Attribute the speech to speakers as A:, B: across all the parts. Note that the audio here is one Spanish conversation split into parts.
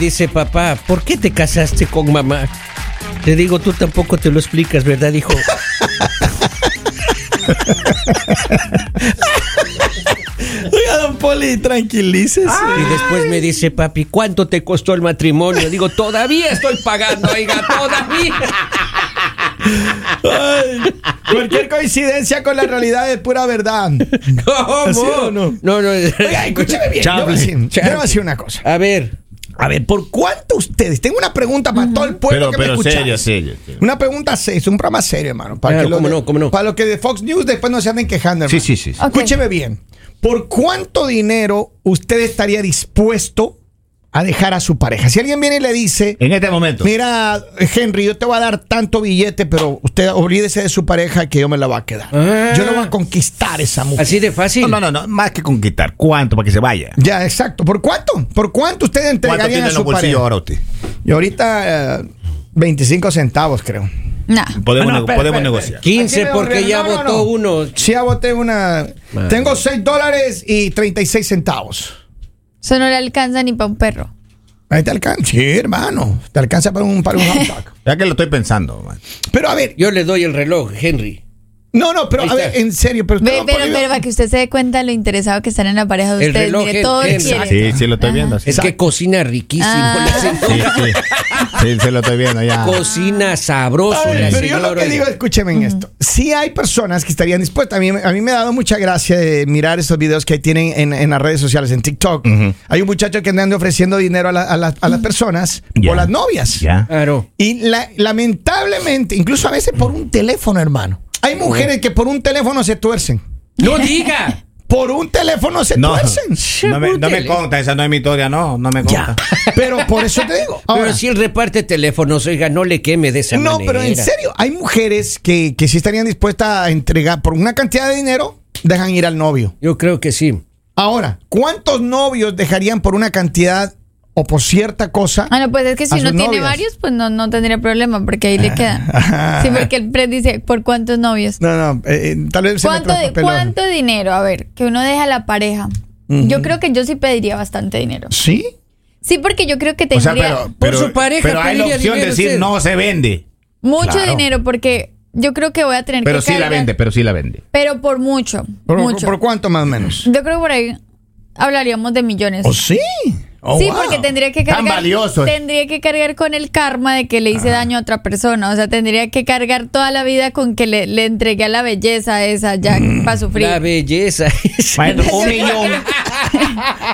A: Dice, papá, ¿por qué te casaste con mamá? Le digo, tú tampoco te lo explicas, ¿verdad, hijo?
B: Oiga, don Poli, tranquilícese.
A: Y después me dice, papi, ¿cuánto te costó el matrimonio? Digo, todavía estoy pagando, oiga, todavía.
B: Ay, cualquier coincidencia con la realidad es pura verdad.
A: ¿Cómo?
B: ¿Sí o no?
A: No, no.
B: Oiga, escúcheme bien. Yo voy, a decir, yo voy a decir una cosa.
A: A ver.
B: A ver, ¿por cuánto ustedes? Tengo una pregunta para todo el pueblo
C: Pero,
B: que me
C: pero
B: escucha.
C: serio, serio. serio.
B: Una pregunta seria, es un programa serio, hermano. Para
A: Claro,
B: que los
A: cómo
B: de-
A: no, cómo no.
B: Para los que de Fox News después no se anden quejando,
C: Sí,
B: hermano.
C: sí, sí. sí.
D: Ok.
B: Escúcheme bien. ¿Por cuánto dinero usted estaría dispuesto a dejar a su pareja? Si alguien viene y le dice,
C: En este momento.
B: mira, Henry, yo te voy a dar tanto billete, pero usted olvídese de su pareja que yo me la voy a quedar.
A: Ah.
B: Yo no voy a conquistar esa mujer.
A: Así de fácil.
C: No, no, no, no, más que conquistar. ¿Cuánto para que se vaya?
B: Ya, exacto. ¿Por cuánto? ¿Por cuánto usted
C: ¿Cuánto
B: entregaría a su pareja?
C: ahora usted?
B: Y ahorita eh, 25 centavos, creo.
D: Nah.
C: Podemos,
B: Ah, no,
C: podemos negociar.
B: espera.
A: 15
B: Aquí me
A: porque ya
B: no,
A: votó
B: no.
A: uno.
B: Sí, ya voté una.
A: Man.
B: Tengo 6 dólares y 36 centavos.
D: Eso no le alcanza ni para un perro.
B: Ahí te alcanza. Sí, hermano. Te alcanza para un, para un.
C: Ya que lo estoy pensando, man.
B: Pero a ver.
A: Yo le doy el reloj, Henry.
B: No, no, pero a ver, en serio. Pero,
D: Ve, pero, pero para que usted se dé cuenta lo interesado que están en la pareja de
A: El
D: ustedes.
A: reloj,
D: Mire,
A: el-.
C: Sí, sí, lo estoy viendo. Sí,
A: Es que cocina riquísimo
D: Ah.
C: sí, sí. Sí, sí, lo estoy viendo ya.
A: Cocina sabroso
B: pero yo lo que digo, escúcheme en esto. Sí hay personas que estarían dispuestas. A mí, a mí me ha dado mucha gracia de mirar esos videos que tienen en, en las redes sociales, en TikTok. Hay un muchacho que anda ofreciendo dinero a, la- a la- a las personas por las novias.
C: Ya.
A: Claro.
B: Y la- lamentablemente, incluso a veces por un teléfono, hermano. Hay mujeres que por un teléfono se tuercen.
A: No diga.
B: Por un teléfono se
C: No,
B: tuercen.
C: no me, no me conta, esa no es mi historia, no, no me
B: Ya.
C: conta.
B: Pero por eso te digo. Ahora,
A: Pero si él reparte teléfonos, oiga, no le queme de esa
B: no,
A: manera.
B: pero en serio, hay mujeres que, que sí estarían dispuestas a entregar por una cantidad de dinero, dejan ir al novio.
A: Yo creo que sí.
B: Ahora, ¿cuántos novios dejarían por una cantidad o por cierta cosa?
D: Ah, no, pues es que si uno tiene varios, pues no, no tendría problema, porque ahí le quedan. Sí, porque el pre dice, ¿por cuántos novios?
B: No, no, eh, eh, tal vez se me
D: ¿Cuánto. ¿Cuánto dinero? A ver, que uno deja a la pareja. Yo creo que yo sí pediría bastante dinero.
B: ¿Sí?
D: Sí, porque yo creo que
C: O sea,
D: tendría
C: pero,
A: Por su pareja
C: pero hay la opción de decir
A: usted.
C: no se vende.
D: mucho
C: Claro.
D: dinero, porque yo creo que voy a tener
C: Pero
D: que
C: sí la vende, pero sí la vende.
D: Pero por mucho,
B: ¿Por,
D: mucho.
B: por cuánto más o menos?
D: Yo creo que por ahí hablaríamos de millones.
B: ¿O sí? Oh,
D: sí,
B: wow.
D: porque tendría que
C: Tan
D: cargar.
C: valioso.
D: Tendría que cargar con el karma de que le hice daño a otra persona. O sea, tendría que cargar toda la vida con que le, le entregué a la belleza esa ya para sufrir.
A: La belleza.
C: Maestro, un millón.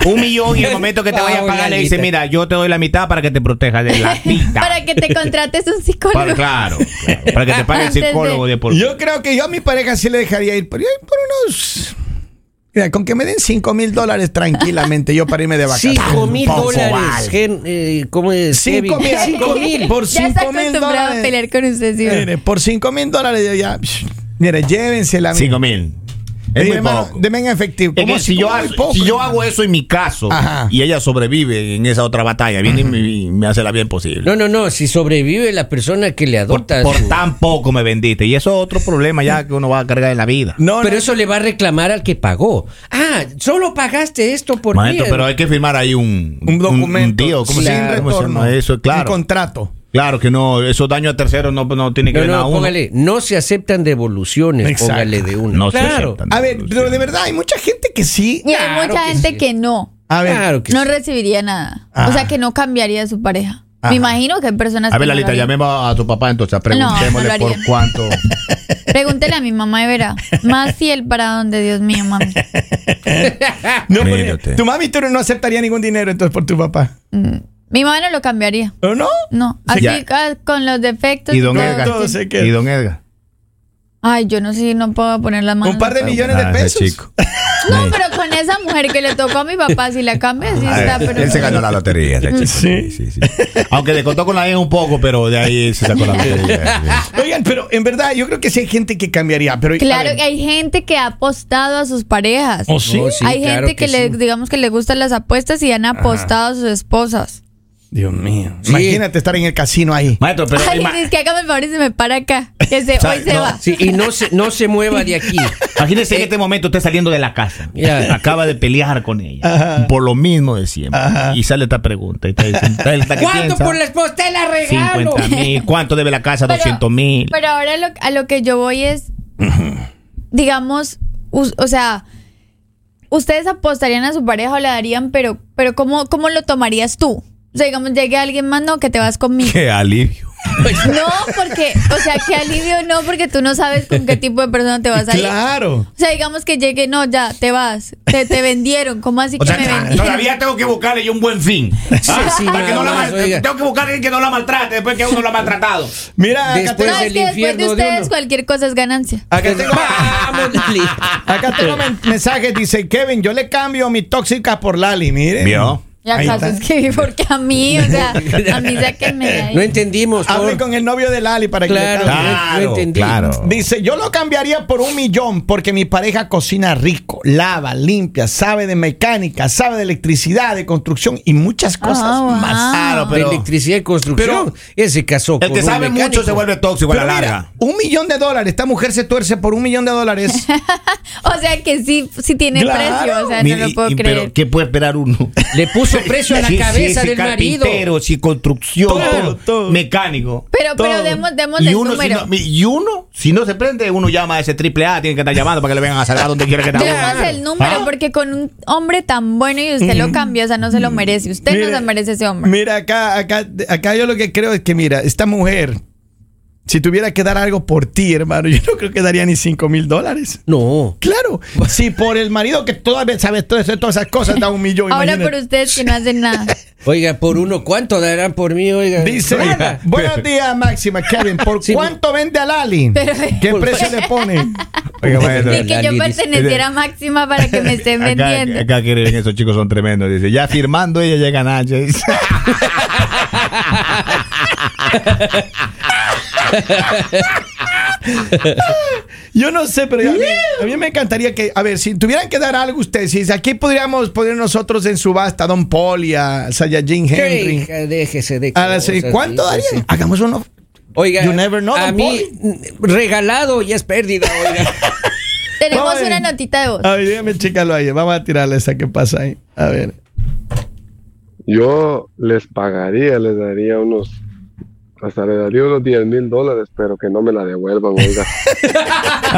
C: un millón y el momento que te vaya a pagar le dice, mira, yo te doy la mitad para que te protejas de la mitad.
D: para que te contrates un psicólogo.
C: Para- claro, claro, para que te pague el psicólogo de por
B: Yo creo que yo a mi pareja sí le dejaría ir por, por unos... Mira, con que me den 5 mil dólares tranquilamente yo para irme de vacaciones.
A: Cinco mil
C: Poco
A: dólares. Gen- eh, ¿Cómo es?
B: Cinco
A: Kevin?
B: mil.
A: Cinco mil.
B: Por
D: ya está
B: 5 mil
D: acostumbrado a
B: dólares.
D: pelear con usted, ¿sí?
B: Mire, por 5 mil dólares yo ya... Mire, llévensela. mire.
C: Cinco mil. Es muy poco.
B: Deme en efectivo.
C: Si yo,
B: ¿Cómo muy
C: hago,
B: poco,
C: si yo
B: hermano?
C: hago eso en mi caso
B: Ajá.
C: y ella sobrevive en esa otra batalla, viene y me, y me hace la bien posible.
A: No, no, no. Si sobrevive la persona que le
C: por,
A: adopta.
C: por
A: su-
C: tan poco me vendiste. Y eso es otro problema ya que uno va a cargar en la vida.
B: No,
A: Pero
B: no,
A: eso le va a reclamar al que pagó. Ah, solo pagaste esto por
C: Maestro,
A: mí.
C: pero hay que firmar ahí un,
B: un documento
C: tío, ¿cómo se
B: sin
C: llama? ¿Cómo se
B: retorno.
C: llama eso?
B: Un contrato.
C: Claro que no, esos daños a terceros no, no tiene que
A: No,
C: ver nada
A: no,
C: uno.
A: póngale. No se aceptan devoluciones.
B: Exacto.
A: Póngale de uno.
C: No se
A: claro.
C: aceptan.
B: A ver, pero de verdad hay mucha gente que sí.
D: Y hay
A: Claro
D: mucha
A: que
D: gente
A: sí.
D: que no.
B: A ver,
A: Claro que
D: No
A: sí.
D: recibiría nada.
B: Ah.
D: O sea, que no cambiaría a su pareja.
B: Ajá.
D: Me imagino que hay personas
C: A ver,
D: que no lo
C: Lalita,
D: harían.
C: llamemos a tu papá entonces,
D: no
C: preguntémosle por cuánto.
D: Pregúntele a mi mamá y verá. Más fiel para donde, Dios mío, mami.
B: no, porque tu mami tú no aceptaría ningún dinero entonces por tu papá.
D: Mm. Mi mamá no lo cambiaría.
B: ¿O no?
D: No.
B: Sí,
D: Así
C: ya.
D: ah, con los defectos.
C: Y don Edgar.
B: Todo
D: sí.
B: se queda.
C: Y don Edgar.
D: Ay, yo no sé si no puedo poner las manos.
B: Un par de millones
C: Ah,
B: de
C: ese
B: pesos.
C: chico.
D: No, pero con esa mujer que le tocó a mi papá, si la cambia, sí
C: Ah,
D: está. Pero
C: él se ganó la lotería, ese chico.
B: Sí.
C: Sí, sí. Aunque le contó con la E un poco, pero de ahí se sacó la lotería.
B: Oigan, pero en verdad yo creo que sí hay gente que cambiaría. Pero,
D: Claro, hay gente que ha apostado a sus parejas.
B: ¿Oh, sí?
A: Sí,
D: hay
A: claro
D: gente que, le,
A: sí.
D: digamos que le gustan las apuestas y han apostado a sus esposas.
B: Dios mío.
A: Sí.
B: Imagínate estar en el casino ahí.
C: Maestro, pero
D: Ay, es que hágame el favor y se me para acá. Que se, hoy se
C: no,
D: va.
A: Sí, y no se, no se mueva de aquí.
C: imagínese en este momento usted saliendo de la casa. Acaba de pelear con ella.
B: Ajá.
C: Por lo mismo de siempre.
B: Ajá.
C: Y sale esta pregunta. Y ¿está- está- ¿qué
A: ¿Cuánto
C: piensa?
A: por la esposa? Te la regalo.
C: 50 mil. ¿Cuánto debe la casa?
D: Pero-
C: 200 mil.
D: Pero ahora lo- a lo que yo voy es, digamos, us- o sea, ustedes apostarían a su pareja o la darían, pero, pero ¿cómo, ¿cómo lo tomarías tú? O sea, digamos, llegue alguien más, no, que te vas conmigo.
C: Qué alivio.
D: No, porque, o sea, qué alivio no, porque tú no sabes con qué tipo de persona te vas a ir.
B: Claro.
D: O sea, digamos que llegue, no, ya, te vas. Te, te vendieron. ¿Cómo así
C: O
D: que
C: sea,
D: me vendieron?
C: todavía tengo que buscarle yo un buen fin. Ah,
A: sí,
C: para que no la
A: nada más,
C: mal-
A: oiga.
C: tengo que buscar a alguien que no la maltrate después que uno lo ha maltratado.
B: Mira, acá
A: Después
B: tengo,
D: No, es que después de ustedes cualquier cosa es ganancia.
B: acá tengo- acá tengo men- mensajes. Dice Kevin, yo le cambio mi tóxica por Lali. Miren.
C: ¿Vio?
D: Y
B: Ahí
D: acaso
B: está.
D: es que porque a mí, o sea, a mí sáquenme de ahí.
A: No entendimos.
B: Hable
A: por-
B: con el novio de Lali para que le
A: Claro, no- entendí.
C: claro.
B: Dice, yo lo cambiaría por un millón porque mi pareja cocina rico, lava, limpia, sabe de mecánica, sabe de electricidad, de construcción y muchas cosas
D: Ah, wow.
B: más.
C: Claro,
A: de
C: pero.
A: electricidad y construcción. Él se casó
C: El que sabe
A: mecánico.
C: mucho se vuelve tóxico a
B: Pero
C: la
B: mira,
C: larga.
B: un millón de dólares, esta mujer se tuerce por un millón de dólares.
D: O sea que sí, sí tiene
B: Claro.
D: precio, o sea,
C: Mire,
D: no lo puedo
C: y-
D: creer.
C: Pero, ¿qué puede esperar uno?
A: Le puso precio a la
C: Sí,
A: cabeza
C: sí,
A: del marido.
C: sí, construcción,
B: Todo,
C: todo,
B: todo.
C: mecánico.
D: pero, pero demos, demos
C: Y
D: el
C: uno, si
D: número.
C: no, y uno, si no se prende, uno llama a ese triple A, tiene que estar llamando para que le vengan a salvar donde quiera que esté.
D: Demos el número
C: ¿Ah?
D: porque con un hombre tan bueno y usted lo cambia, o sea, no se lo merece. Usted no se merece ese hombre.
B: Mira, acá, acá, acá yo lo que creo es que, mira, esta mujer, si tuviera que dar algo por ti, hermano, yo no creo que daría ni 5 mil dólares.
A: No.
B: Claro, si por el marido que todavía sabe todas, todas esas cosas da un millón.
D: Ahora
B: imagínate.
D: por ustedes que no hacen nada.
A: Oiga, por uno, ¿cuánto darán por mí? Oiga.
B: Dice,
A: Nada.
B: buenos días, Máxima, Kevin, ¿por
A: Sí,
B: cuánto vende a Lali?
D: Pero-
B: ¿Qué precio le pone?
C: Oiga, maestro,
D: Y que yo perteneciera a Máxima para que me estén
C: Acá,
D: vendiendo.
C: acá quieren, esos chicos son tremendos. Dice, ya firmando ella llega a Nacho.
B: Yo no sé, pero a mí, a mí me encantaría que, a ver, si tuvieran que dar algo ustedes, si aquí podríamos poner nosotros en subasta a Don Paul y a Sayajin Henry.
A: hija, déjese de
B: A las- ¿Cuánto darían?
A: sí.
B: Hagamos uno.
A: Oiga,
B: You never know,
A: a
B: don
A: mí, regalado ya es pérdida, oiga.
D: Tenemos
B: Ay.
D: una notita de voz.
B: A ver, dígame, chécalo ahí. Vamos a tirarle esa que pasa ahí. A ver.
E: Yo les pagaría, les daría unos, hasta les daría unos 10 mil dólares, pero que no me la devuelvan, oiga.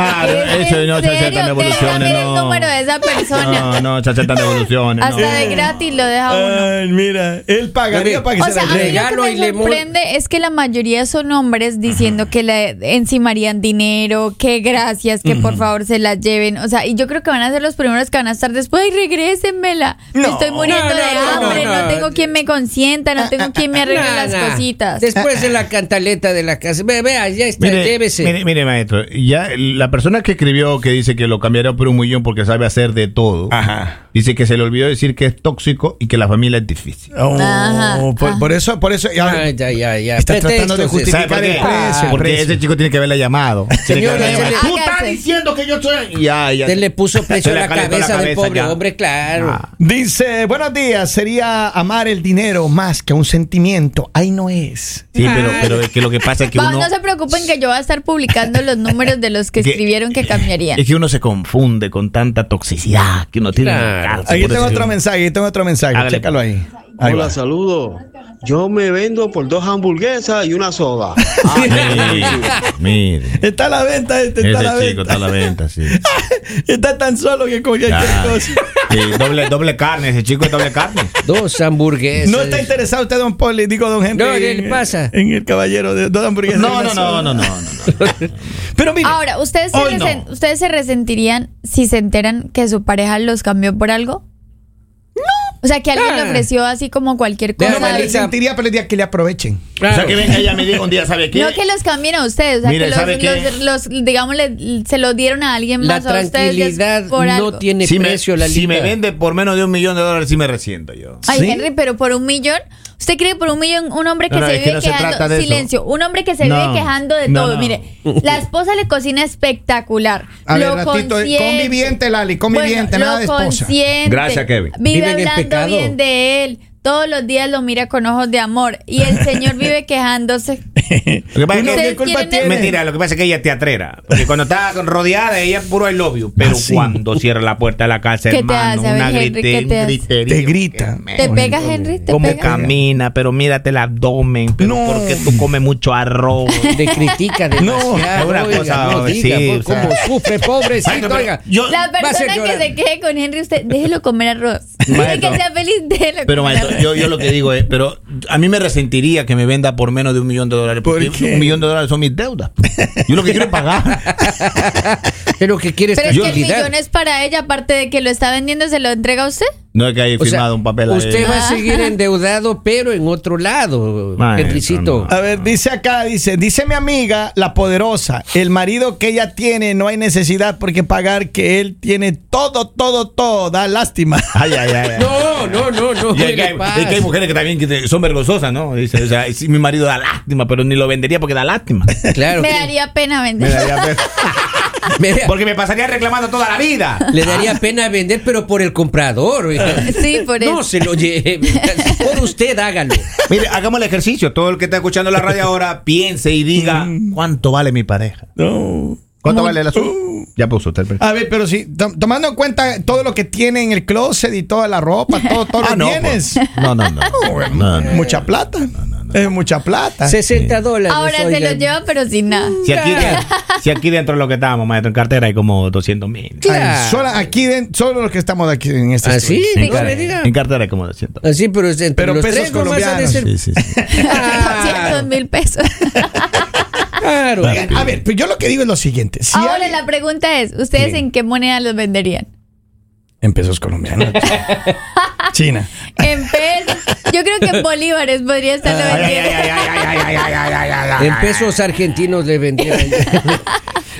C: Ah,
D: ¿En
C: eso no se aceptan devoluciones,
D: el
C: no.
D: número de esa persona.
C: No, no, se aceptan devoluciones.
D: Hasta
C: no.
D: de gratis lo deja uno.
B: Ay, mira, él pagaría para que
D: O
B: se
D: sea, a
B: la
D: mí lo
A: regalo
D: que me sorprende es que la mayoría son hombres diciendo que le encimarían dinero, que gracias, que por favor se la lleven. O sea, y yo creo que van a ser los primeros que van a estar después. ¡Ay, regrésenmela! Me estoy muriendo
A: No, no,
D: de hambre, no,
A: no, no.
D: tengo quien me consienta, no tengo quien me arregle las cositas.
A: Después de la cantaleta de la casa. Ve, vea, ya está,
C: Mire,
A: llévese.
C: mire, mire, maestro, ya la persona que escribió que dice que lo cambiaría por un millón porque sabe hacer de todo,
B: Ajá.
C: dice que se le olvidó decir que es tóxico y que la familia es difícil.
B: Oh,
D: Ajá,
B: por,
D: ajá.
B: por eso, por eso. ya-
A: Ah, ya, ya, ya.
B: Está tratando de
A: Pretextos,
B: justificar
C: ¿Sabe por
B: el precio, el
C: porque
B: precio.
C: ese chico tiene que haberle llamado. Tiene que
A: Señora,
C: haberle llamado.
D: le-
C: Tú estás diciendo que yo soy. Ya, ya.
A: Se le puso precio a la
C: calentó
A: cabeza del pobre
C: ya.
A: hombre, claro.
C: Ah.
B: Dice, buenos días, sería amar el dinero más que un sentimiento. Ahí no es.
C: Sí, pero, pero es que lo que pasa es que
D: Va,
C: uno.
D: no se preocupen que yo voy a estar publicando los números de los que
C: que-
D: escribieron que cambiarían.
C: Es que uno se confunde con tanta toxicidad que uno tiene. en la
A: Claro.
B: Aquí tengo otro mensaje, aquí tengo otro mensaje.
C: Hágale.
B: Chécalo ahí. Ahí
F: Hola,
B: va.
F: Yo me vendo por dos hamburguesas y una soda.
C: Mire, mire.
B: Está a la venta este, está a la
C: chico
B: venta.
C: está a la venta, sí.
B: Está tan solo que cualquier
C: Ya.
B: cosa.
C: Sí, doble, doble carne, ese chico es doble carne.
A: Dos hamburguesas.
B: No está interesado usted, don le digo don Henry.
A: No, ¿qué le
B: en-
A: pasa?
B: En el caballero de dos hamburguesas.
C: No, no, no, no, no, no.
B: Pero mire,
D: Ahora, ¿ustedes se,
C: Hoy no.
D: resen- ¿ustedes se resentirían si se enteran que su pareja los cambió por algo? O sea, que alguien
A: Ah.
D: le ofreció así como cualquier cosa.
B: no me
A: Marisa.
B: sentiría, pero el día que le aprovechen.
A: Claro.
C: O sea, que venga ella me diga un día, ¿sabe qué?
D: No que los cambien a ustedes, o sea,
C: Mire,
D: que
C: ¿sabe
D: los,
C: qué?
D: los- los, digamos, le- se los dieron a alguien
A: La
D: más a ustedes
A: tranquilidad
D: por
A: no
D: algo.
A: tiene
C: si me,
A: precio, la
C: si me vende por menos de un millón de dólares, sí me resiento yo.
D: Ay,
B: ¿Sí?
D: Henry, pero por un millón. ¿Usted cree por un millón un hombre que
C: No, no,
D: se
C: es que
D: vive
C: no
D: quejando? Silencio. Un hombre que se
C: No,
D: vive quejando de
C: no,
D: todo.
C: no.
D: Mire, la esposa le cocina espectacular.
B: A ver,
D: lo
B: ratito, eh,
D: consiente.
B: conviviente, Lali, conviviente,
D: Bueno,
B: nada
D: lo
B: de esposa.
C: Gracias, Kevin.
D: Vive
A: Vive en el
D: hablando bien de él. Todos los días lo mira con ojos de amor y el señor vive quejándose.
C: Lo que pasa es que-. Mentira, lo que pasa es que ella es teatrera. Porque cuando está rodeada, ella es puro I love you. Pero
B: Ah, sí.
C: cuando cierra la puerta de la casa,
D: ¿Qué te
C: hermano,
D: hace?
C: Una
D: Henry, ¿qué
C: grite-
D: te.
B: Te grita.
D: ¿Te pega, Henry? ¿Te
C: Cómo
D: pega?
C: camina, pero mírate el abdomen. Pero
B: No.
C: porque tú comes mucho arroz.
A: Le critica
B: No,
A: demasiado.
C: una
A: oiga,
C: cosa,
A: no diga,
C: sí,
A: por
C: o sea.
A: cómo sufre, pobrecito, oiga.
C: yo-
D: La persona que se queje con Henry, usted déjelo comer arroz. Dile
C: Maestro.
D: que sea feliz, déjelo
C: Pero
D: comer
C: maestro,
D: arroz.
C: Yo, yo lo que digo es, pero a mí me resentiría que me venda por menos de un millón de dólares.
B: ¿Por
C: Porque
B: qué?
C: un millón de dólares son mis deudas. Yo lo que quiero es pagar.
A: Pero que quiere
D: Pero es que el millón es para ella, aparte de que lo está vendiendo, ¿se lo entrega a usted?
C: No es que haya
A: O sea,
C: firmado un papel ahí.
A: Usted va a
D: Ah.
A: seguir endeudado, pero en otro lado,
C: Maestro,
A: Henricito.
C: no.
B: A ver, dice acá, dice, dice mi amiga, la poderosa, el marido que ella tiene no hay necesidad por qué pagar que él tiene todo, todo, todo, da lástima.
C: Ay, ay, ay. ay.
A: No, no, no, no.
C: Y es
A: ¿qué
C: que, hay, es que hay mujeres que también que son vergonzosas, ¿no? Dice, o sea, sí, mi marido da lástima, pero ni lo vendería porque da lástima.
A: Claro.
D: Me
A: que-
D: daría pena
C: Me
D: vender.
C: daría pena. porque me pasaría reclamando toda la vida.
A: le daría pena vender, pero por el comprador.
D: Sí, por
A: No
D: eso.
A: se lo lleve. Por usted, hágalo.
C: Mire, hagamos el ejercicio. Todo el que está escuchando la radio ahora piense y diga cuánto vale mi pareja.
B: No.
C: ¿Cuánto vale la suya? Ya puso usted. el precio.
B: A ver, pero sí, to- tomando en cuenta todo lo que tiene en el closet y toda la ropa, todo, todo
C: Ah,
B: lo
C: no,
B: tienes.
C: pues, no, no, no. No, no.
B: Mucha plata. Es mucha plata.
A: 60 dólares.
D: Ahora se lo lleva, pero sin nada.
C: Si aquí, si aquí dentro de lo que estábamos, maestro, en cartera hay como 200 mil.
A: Claro.
B: solo aquí, solo los que estamos aquí en este
A: ¿Ah, sí?
C: En, car- en cartera hay como 200
A: Así, pero es entre
B: Pero
A: los
B: pesos
A: tres
B: colombianos.
A: ser-
C: Sí, sí, sí.
D: 200 mil pesos.
A: Claro.
B: Oigan, a ver, pero yo lo que digo es lo siguiente. Si
D: Ahora la pregunta es, ¿ustedes en qué moneda los venderían?
B: En pesos colombianos. China.
D: En pesos. Yo creo que en bolívares podría estarlo
C: ah.
D: vendiendo.
A: En pesos argentinos le vendieron.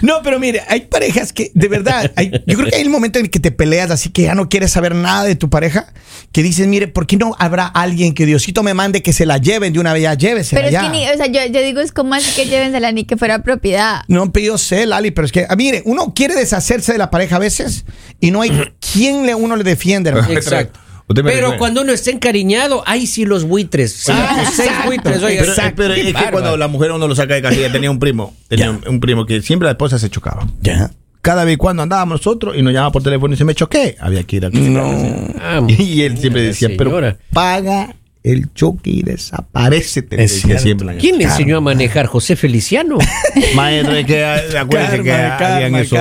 B: No, pero mire, hay parejas que, de verdad, hay, yo creo que hay el momento en el que te peleas, así que ya no quieres saber nada de tu pareja, que dices, mire, ¿por qué no habrá alguien que Diosito me mande que se la lleven de una vez ya, llévesela
D: Pero es que ni, o sea, yo, yo, digo, es como así que llévensela ni que fuera propiedad.
B: No, pido sé, Lali, pero es que, ah, mire, uno quiere deshacerse de la pareja a veces y no hay quien le, uno le defiende.
A: Exacto.
C: Usted me
A: Pero
C: recuerda.
A: cuando uno está encariñado, ahí sí los buitres. Cinco,
B: Ah,
A: seis
B: exacto.
A: buitres. Oiga,
C: pero, pero
A: qué
C: es que
A: bárbaro.
C: cuando la mujer uno lo saca de casilla, tenía un primo, tenía un, un primo que siempre la esposa se chocaba.
B: Ya.
C: Cada vez cuando andábamos nosotros y nos llamaba por teléfono y se me choqué, había que ir a
B: No.
A: Ah,
C: Y él siempre decía, pero paga el choque y desaparece. Te
B: Es
C: decía
B: cierto.
C: siempre.
A: ¿Quién le enseñó a manejar? ¿José Feliciano?
C: Maestro, es que acuérdense que habían esos,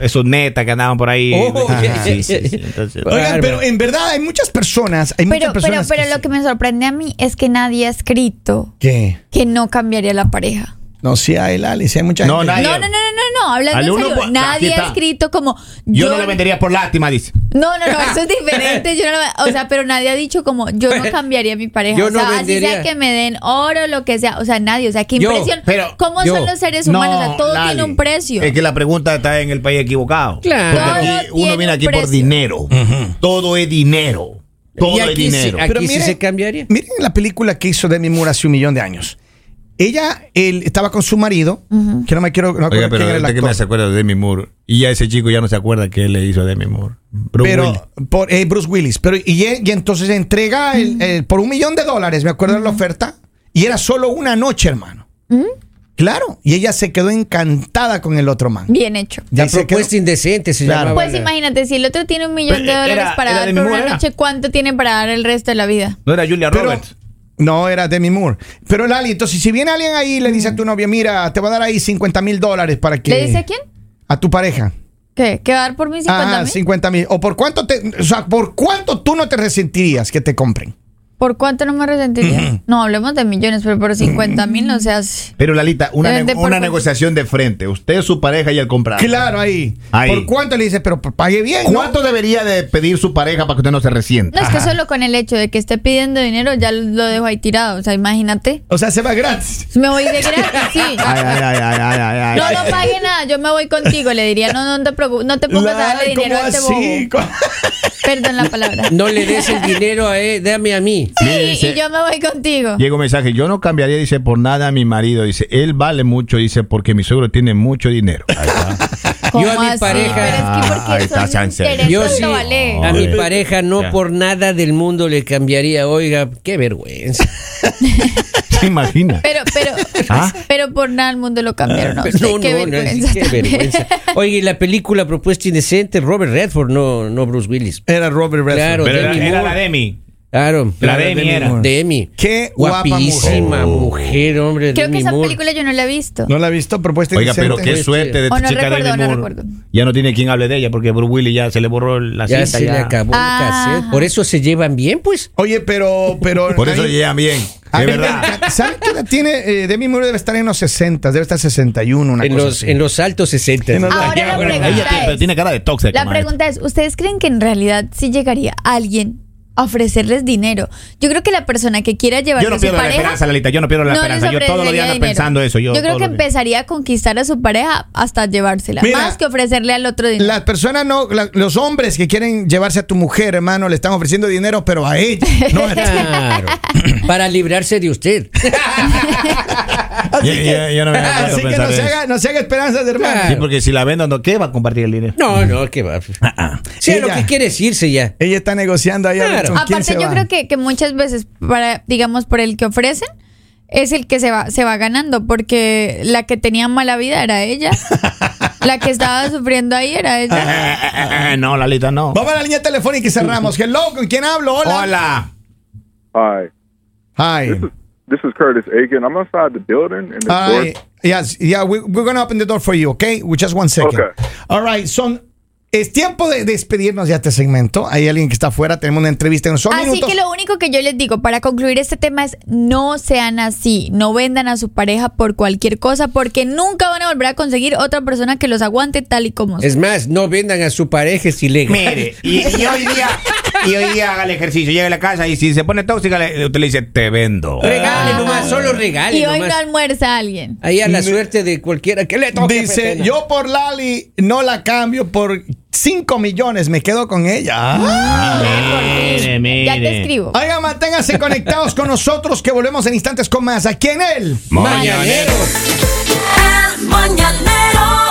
C: esos netas que andaban por ahí.
A: Oh,
C: sí, sí, sí. Entonces,
B: Oigan, pero en verdad hay muchas personas, hay
D: Pero,
B: muchas
D: pero,
B: personas.
D: pero
B: que
D: lo
B: sí-
D: que me sorprende a mí es que nadie ha escrito
B: ¿Qué?
D: que no cambiaría la pareja.
B: No, sí hay, Lali, sí hay mucha
C: No,
B: gente.
C: nadie.
D: No, no, no, no, no, no, hablando en
C: uno,
D: serio,
C: pues,
D: nadie ha escrito como
C: yo no le vendería por lástima, dice.
D: No, no, no, eso es diferente. Yo no lo- o sea, pero nadie ha dicho como yo no cambiaría a mi pareja.
A: Yo
D: o sea,
A: no
D: así sea que me den oro, lo que sea. O sea, nadie. O sea, qué
A: Yo,
D: impresión.
C: pero
D: ¿Cómo
A: yo.
D: son los seres humanos? o sea, todo
C: Lali,
D: tiene un precio.
C: Es que la pregunta está en el país equivocado.
A: Claro.
C: Porque aquí uno viene
D: un
C: aquí por dinero. Todo es dinero. Todo
A: Y
C: es dinero.
A: sí, aquí
B: Pero
A: sí
B: mire-
A: se cambiaría.
B: Miren la película que hizo Demi Moore hace un millón de años. Ella él, estaba con su marido, que no me quiero no me
C: Oiga,
B: acuerdo
C: pero
B: quién era
C: que me se acuerda de Demi Moore. Y ya ese chico ya no se acuerda que él le hizo a Demi Moore. Bruce
B: pero
C: Willis.
B: por eh, Bruce Willis. Pero y, entonces entrega el- el- por un millón de dólares, me acuerdo de la oferta, y era solo una noche, hermano. Claro. Y ella se quedó encantada con el otro man.
D: Bien hecho.
A: La propuesta
B: quedó-
A: indecente se
B: Claro.
D: Pues imagínate, si el otro tiene un millón de
C: Pero,
D: dólares
C: era-
D: para
C: era
D: dar por una noche, ¿cuánto tiene para dar el resto de la vida?
C: No era Julia
B: Pero-
C: Roberts.
B: No, era Demi Moore. Pero Lali, entonces si viene alguien ahí y le dice a tu novia, mira, te voy a dar ahí 50 mil dólares para que...
D: ¿Le dice a quién?
B: A tu pareja.
D: ¿Qué? ¿Que va a dar por mí 50
B: Ah,
D: mil?
B: 50 mil. ¿O por cuánto te, o sea, por cuánto tú no te resentirías que te compren?
D: ¿Por cuánto no me resentiría? No, hablemos de millones, pero por 50 mil no se hace.
C: Pero Lalita, una,
D: de por
C: una negociación de frente. Usted, su pareja y el comprador.
B: Claro, ahí.
C: Ahí.
B: ¿Por cuánto le dices? Pero pague bien. ¿no?
C: ¿Cuánto debería de pedir su pareja para que usted no se resienta?
D: No, es que solo con el hecho de que esté pidiendo dinero ya lo dejo ahí tirado. O sea, imagínate.
B: O sea, se va gratis.
D: Me voy de gratis, sí.
C: Ay, ay, ay, ay, ay, ay, ay.
D: No, no pague nada, yo me voy contigo, le diría, no, no te preocupes, no te pongas a darle dinero
B: ¿cómo
D: a este
B: así?
D: bobo. Perdón la palabra.
A: No le des el dinero a él, dame a mí.
D: Sí,
C: dice-
D: y yo me voy contigo.
C: Llega un mensaje, yo no cambiaría, dice, por nada a mi marido. Dice, él vale mucho, dice, porque mi suegro tiene mucho dinero. Ahí está.
D: ¿Cómo
A: Yo a mi
D: así?
A: pareja-
D: es que intereses
A: Yo sí,
D: vale.
A: a mi pareja no
C: Ya.
A: por nada del mundo le cambiaría. Oiga, qué vergüenza.
C: ¿Se imagina?
D: Pero, pero,
C: ¿Ah?
D: pero por nada el mundo lo cambiaron.
A: no,
D: qué
A: no, no, qué vergüenza. Oye, y la película Propuesta Indecente, Robert Redford, no, no Bruce Willis.
B: Era Robert Redford.
A: Claro,
C: Pero era,
A: Demi
C: era la Demi.
A: Claro.
C: La Demi era.
A: Demi.
B: Qué guapa
A: Guapísima
B: mujer.
A: mujer, hombre.
D: Creo que esa
A: Moore.
D: película yo no la he visto.
B: ¿No la ha visto? Propuesta
C: Oiga, pero qué suerte de esta
D: no
C: chica
D: recuerdo,
C: Demi
D: no
C: Moore.
D: recuerdo.
C: Ya no tiene quien hable de ella porque Bruce Willis ya se le borró la
A: Ya
C: cinta.
A: se
C: ya.
A: le acabó
D: Ah.
A: el cassette. Por eso se llevan bien, pues.
B: Oye, pero, pero.
C: Por eso
B: a mí-
C: llegan bien.
B: a
C: De
B: mí
C: verdad.
B: ¿Saben qué edad tiene? Eh, Demi Moore debe estar en los 60, debe estar 61, una
A: En
B: cosa
A: los,
B: así.
A: en los altos 60.
B: En los-
D: Ahora la pregunta
C: Ella tiene, pero
D: es-
C: tiene cara de tóxica.
D: La pregunta es, ¿ustedes creen que en realidad sí llegaría alguien a ofrecerles dinero? Yo creo que la persona que quiera llevarse
C: Yo no
D: a su
C: pierdo la esperanza, Lalita. Yo no pierdo la
D: no
C: esperanza. Yo todos los días ando pensando eso. Yo,
D: creo que empezaría a conquistar a su pareja hasta llevársela,
B: Mira,
D: más que ofrecerle al otro dinero.
B: Las personas no, la- los hombres que quieren llevarse a tu mujer, hermano, le están ofreciendo dinero, pero a ella, no a ti.
A: Claro. Para librarse de usted.
B: Así
C: Yo- yo- yo no me
B: así que no se, haga, no se haga esperanzas, hermano.
A: Claro.
C: Sí, porque si la vendo, ¿no? ¿qué va a compartir el dinero?
A: No, no, qué va. Sí,
B: Ella-
A: lo que quiere es irse ya.
B: Ella está negociando ahí a ver
A: Claro.
B: con quién
D: Aparte,
B: se
D: yo
B: va.
D: creo que, que muchas veces, para, digamos, por el que ofrecen, es el que se va, se va ganando, porque la que tenía mala vida era ella. la que estaba sufriendo ahí era ella.
C: no, Lalita, no.
B: Vamos a la línea telefónica y cerramos. Hello, ¿con quién hablo? Hola.
C: Hola.
E: Hi,
B: Hi.
E: this is Curtis Aiken. I'm outside the building, and the door
B: Hi. Yes, yeah, we, we're going to open the door for you, okay? With just one second.
E: Okay.
B: All right, son. Es tiempo de despedirnos ya de este segmento. Hay alguien que está afuera, tenemos una entrevista en son
D: Así
B: minutos.
D: que lo único que yo les digo para concluir este tema es no sean así, no vendan a su pareja por cualquier cosa, porque nunca van a volver a conseguir otra persona que los aguante tal y como son.
A: Es más, no vendan a su pareja, es ilegal.
C: Mire, y, y hoy día, y hoy día haga el ejercicio, llega a la casa y si se pone tóxica, le- usted le dice, te vendo.
A: Regale nomás, solo regale
D: Y hoy no
A: nomás.
D: almuerza a alguien.
A: Ahí a la suerte de cualquiera que le toque.
B: Dice,
A: no.
B: yo por Lali no la cambio por 5 millones, me quedo con ella.
C: Ah, mire, mire.
D: Ya te escribo.
B: Oiga, manténganse conectados con nosotros que volvemos en instantes con más aquí en él.
A: Mañanero.
G: El mañanero